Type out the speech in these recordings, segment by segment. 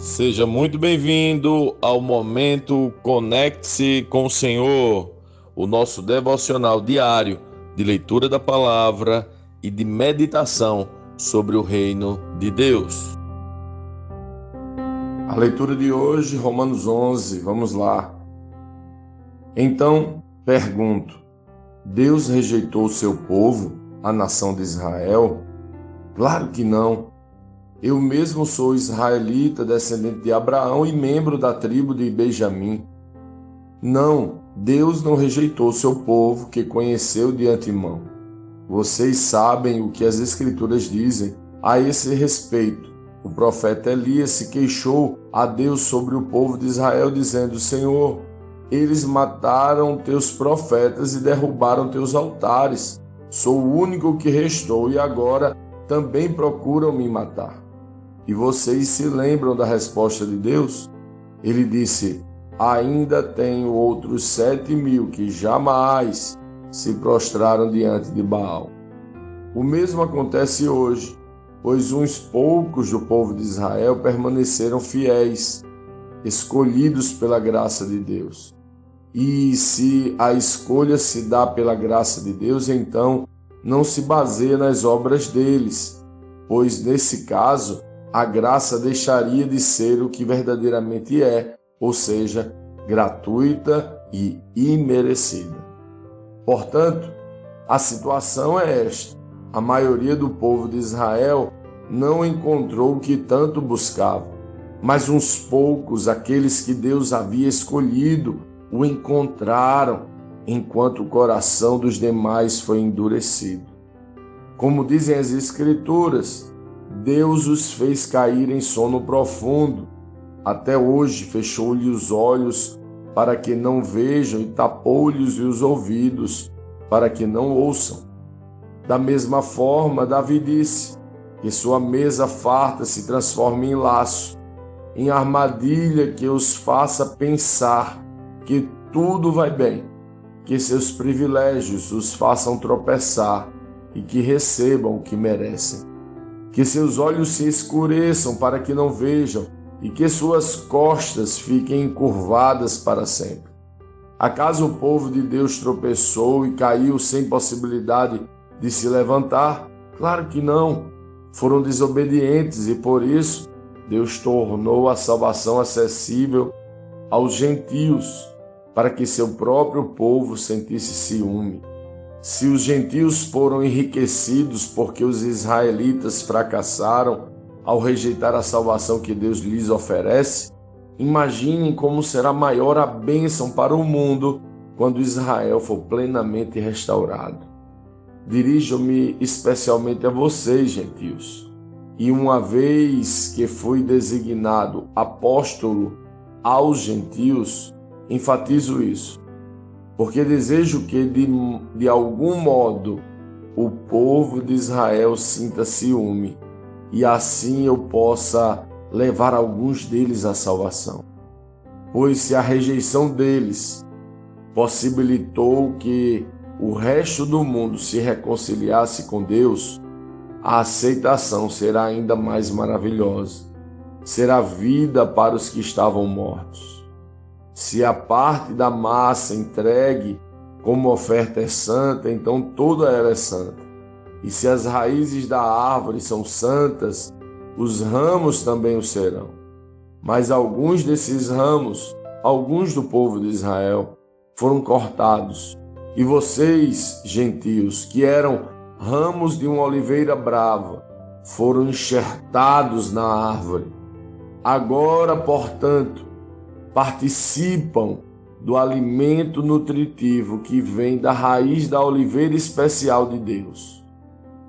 Seja muito bem-vindo ao momento Conecte-se com o Senhor, o nosso devocional diário de leitura da palavra e de meditação sobre o reino de Deus. A leitura de hoje, Romanos 11, vamos lá. Então, pergunto: Deus rejeitou o seu povo, a nação de Israel? Claro que não. Eu mesmo sou israelita, descendente de Abraão e membro da tribo de Benjamim. Não, Deus não rejeitou seu povo que conheceu de antemão. Vocês sabem o que as Escrituras dizem a esse respeito. O profeta Elias se queixou a Deus sobre o povo de Israel, dizendo: Senhor, eles mataram teus profetas e derrubaram teus altares. Sou o único que restou e agora também procuram me matar. E vocês se lembram da resposta de Deus? Ele disse: Ainda tenho outros sete mil que jamais se prostraram diante de Baal. O mesmo acontece hoje, pois uns poucos do povo de Israel permaneceram fiéis, escolhidos pela graça de Deus. E se a escolha se dá pela graça de Deus, então não se baseia nas obras deles, pois nesse caso a graça deixaria de ser o que verdadeiramente é, ou seja, gratuita e imerecida. Portanto, a situação é esta: a maioria do povo de Israel não encontrou o que tanto buscava, mas uns poucos, aqueles que Deus havia escolhido, o encontraram, enquanto o coração dos demais foi endurecido. Como dizem as Escrituras, Deus os fez cair em sono profundo. Até hoje fechou-lhe os olhos para que não vejam e tapou-lhes os ouvidos para que não ouçam. Da mesma forma, Davi disse: que sua mesa farta se transforme em laço, em armadilha que os faça pensar que tudo vai bem, que seus privilégios os façam tropeçar e que recebam o que merecem que seus olhos se escureçam para que não vejam e que suas costas fiquem encurvadas para sempre. Acaso o povo de Deus tropeçou e caiu sem possibilidade de se levantar? Claro que não. Foram desobedientes e por isso Deus tornou a salvação acessível aos gentios, para que seu próprio povo sentisse ciúme. Se os gentios foram enriquecidos porque os israelitas fracassaram ao rejeitar a salvação que Deus lhes oferece, imaginem como será maior a bênção para o mundo quando Israel for plenamente restaurado. Dirijo-me especialmente a vocês, gentios, e uma vez que fui designado apóstolo aos gentios, enfatizo isso porque desejo que, de, de algum modo, o povo de Israel sinta ciúme e assim eu possa levar alguns deles à salvação. Pois se a rejeição deles possibilitou que o resto do mundo se reconciliasse com Deus, a aceitação será ainda mais maravilhosa. Será vida para os que estavam mortos. Se a parte da massa entregue como oferta é santa, então toda ela é santa. E se as raízes da árvore são santas, os ramos também o serão. Mas alguns desses ramos, alguns do povo de Israel, foram cortados. E vocês, gentios, que eram ramos de uma oliveira brava, foram enxertados na árvore. Agora, portanto, participam do alimento nutritivo que vem da raiz da oliveira especial de Deus.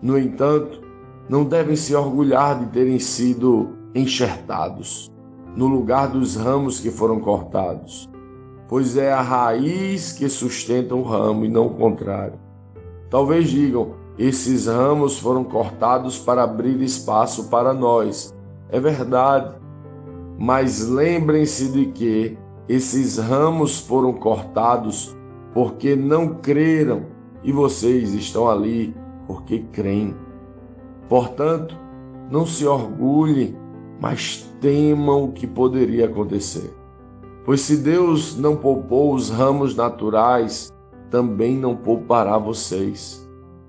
No entanto, não devem se orgulhar de terem sido enxertados no lugar dos ramos que foram cortados, pois é a raiz que sustenta o ramo e não o contrário. Talvez digam: esses ramos foram cortados para abrir espaço para nós. É verdade, mas lembrem-se de que esses ramos foram cortados porque não creram e vocês estão ali porque creem. Portanto, não se orgulhem, mas temam o que poderia acontecer. Pois se Deus não poupou os ramos naturais, também não poupará vocês.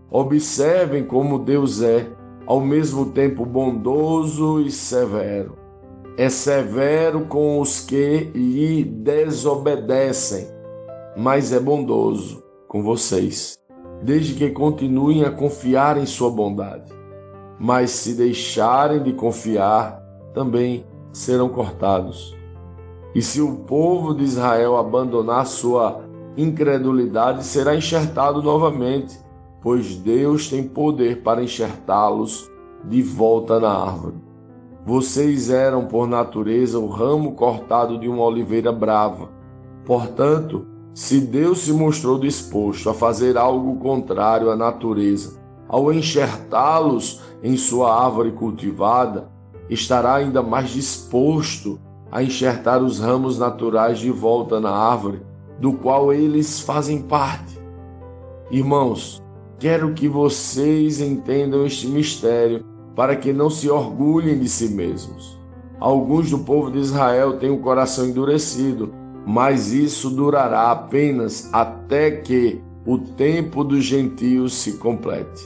Observem como Deus é, ao mesmo tempo bondoso e severo. É severo com os que lhe desobedecem, mas é bondoso com vocês, desde que continuem a confiar em sua bondade. Mas se deixarem de confiar, também serão cortados. E se o povo de Israel abandonar sua incredulidade, será enxertado novamente, pois Deus tem poder para enxertá-los de volta na árvore. Vocês eram, por natureza, o ramo cortado de uma oliveira brava. Portanto, se Deus se mostrou disposto a fazer algo contrário à natureza, ao enxertá-los em sua árvore cultivada, estará ainda mais disposto a enxertar os ramos naturais de volta na árvore, do qual eles fazem parte. Irmãos, quero que vocês entendam este mistério para que não se orgulhem de si mesmos. Alguns do povo de Israel têm o coração endurecido, mas isso durará apenas até que o tempo dos gentios se complete.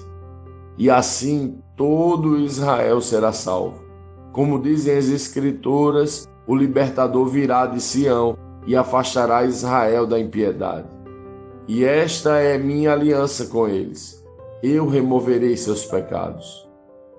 E assim todo Israel será salvo. Como dizem as Escrituras, o libertador virá de Sião e afastará Israel da impiedade. E esta é minha aliança com eles. Eu removerei seus pecados.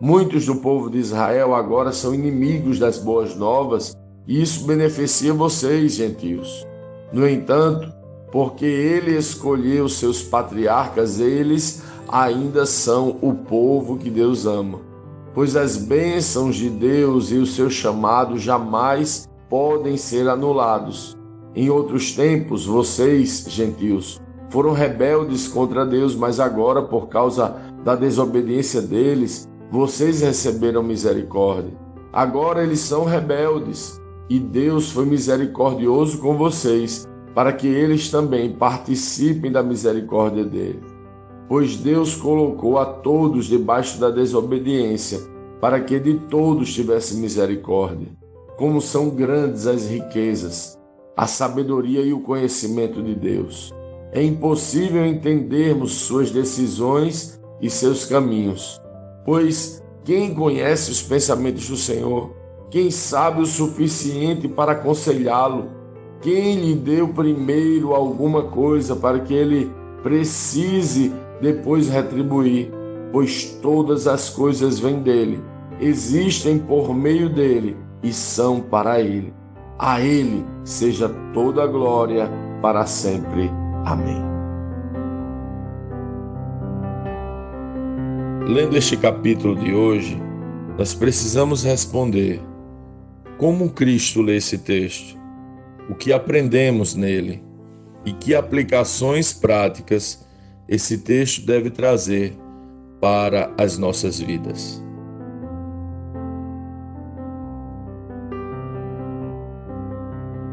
Muitos do povo de Israel agora são inimigos das boas novas, e isso beneficia vocês, gentios. No entanto, porque ele escolheu seus patriarcas, eles ainda são o povo que Deus ama pois as bênçãos de Deus e o seu chamado jamais podem ser anulados. Em outros tempos, vocês, gentios, foram rebeldes contra Deus, mas agora, por causa da desobediência deles, vocês receberam misericórdia. Agora eles são rebeldes e Deus foi misericordioso com vocês, para que eles também participem da misericórdia dele pois Deus colocou a todos debaixo da desobediência, para que de todos tivesse misericórdia. Como são grandes as riquezas, a sabedoria e o conhecimento de Deus. É impossível entendermos suas decisões e seus caminhos, pois quem conhece os pensamentos do Senhor? Quem sabe o suficiente para aconselhá-lo? Quem lhe deu primeiro alguma coisa para que ele precise depois retribuir, pois todas as coisas vêm dele, existem por meio dele e são para ele. A ele seja toda a glória para sempre. Amém. Lendo este capítulo de hoje, nós precisamos responder: como Cristo lê esse texto? O que aprendemos nele? E que aplicações práticas esse texto deve trazer para as nossas vidas.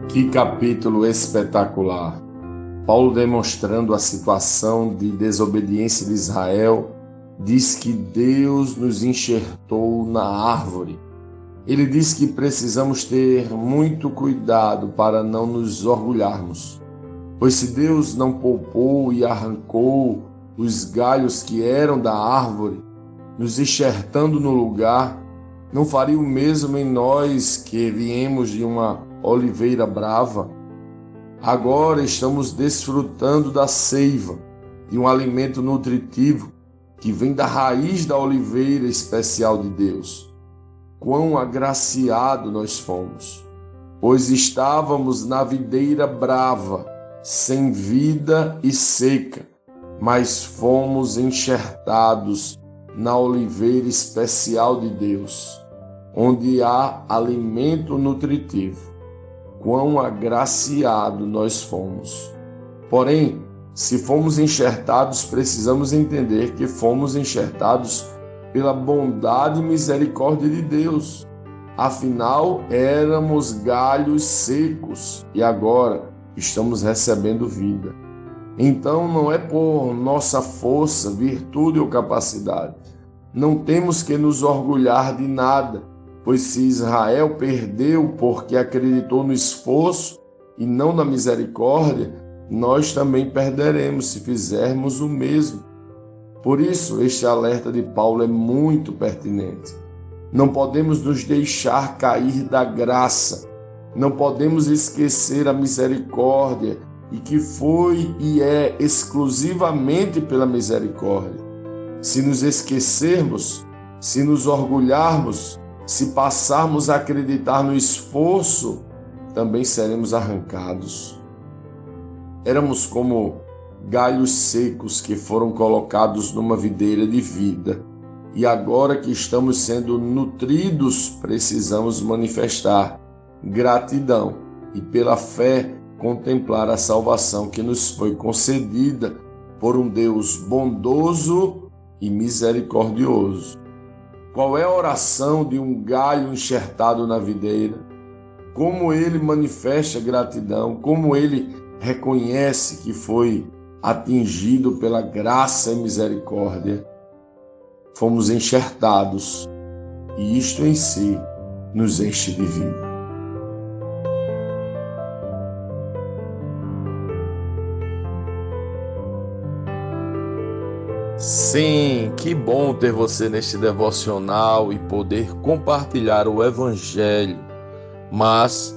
Que capítulo espetacular! Paulo, demonstrando a situação de desobediência de Israel, diz que Deus nos enxertou na árvore. Ele diz que precisamos ter muito cuidado para não nos orgulharmos. Pois se Deus não poupou e arrancou os galhos que eram da árvore, nos enxertando no lugar, não faria o mesmo em nós que viemos de uma oliveira brava? Agora estamos desfrutando da seiva, de um alimento nutritivo que vem da raiz da oliveira especial de Deus. Quão agraciado nós fomos, pois estávamos na videira brava sem vida e seca, mas fomos enxertados na oliveira especial de Deus, onde há alimento nutritivo. Quão agraciado nós fomos. Porém, se fomos enxertados, precisamos entender que fomos enxertados pela bondade e misericórdia de Deus. Afinal, éramos galhos secos e agora estamos recebendo vida. Então não é por nossa força, virtude ou capacidade. Não temos que nos orgulhar de nada, Pois se Israel perdeu porque acreditou no esforço e não na misericórdia, nós também perderemos se fizermos o mesmo. Por isso, este alerta de Paulo é muito pertinente. Não podemos nos deixar cair da graça, não podemos esquecer a misericórdia e que foi e é exclusivamente pela misericórdia. Se nos esquecermos, se nos orgulharmos, se passarmos a acreditar no esforço, também seremos arrancados. Éramos como galhos secos que foram colocados numa videira de vida, e agora que estamos sendo nutridos, precisamos manifestar gratidão e, pela fé, contemplar a salvação que nos foi concedida por um Deus bondoso e misericordioso. Qual é a oração de um galho enxertado na videira? Como ele manifesta gratidão, como ele reconhece que foi atingido pela graça e misericórdia. Fomos enxertados e isto em si nos enche de vida. Sim, que bom ter você neste devocional e poder compartilhar o Evangelho. Mas,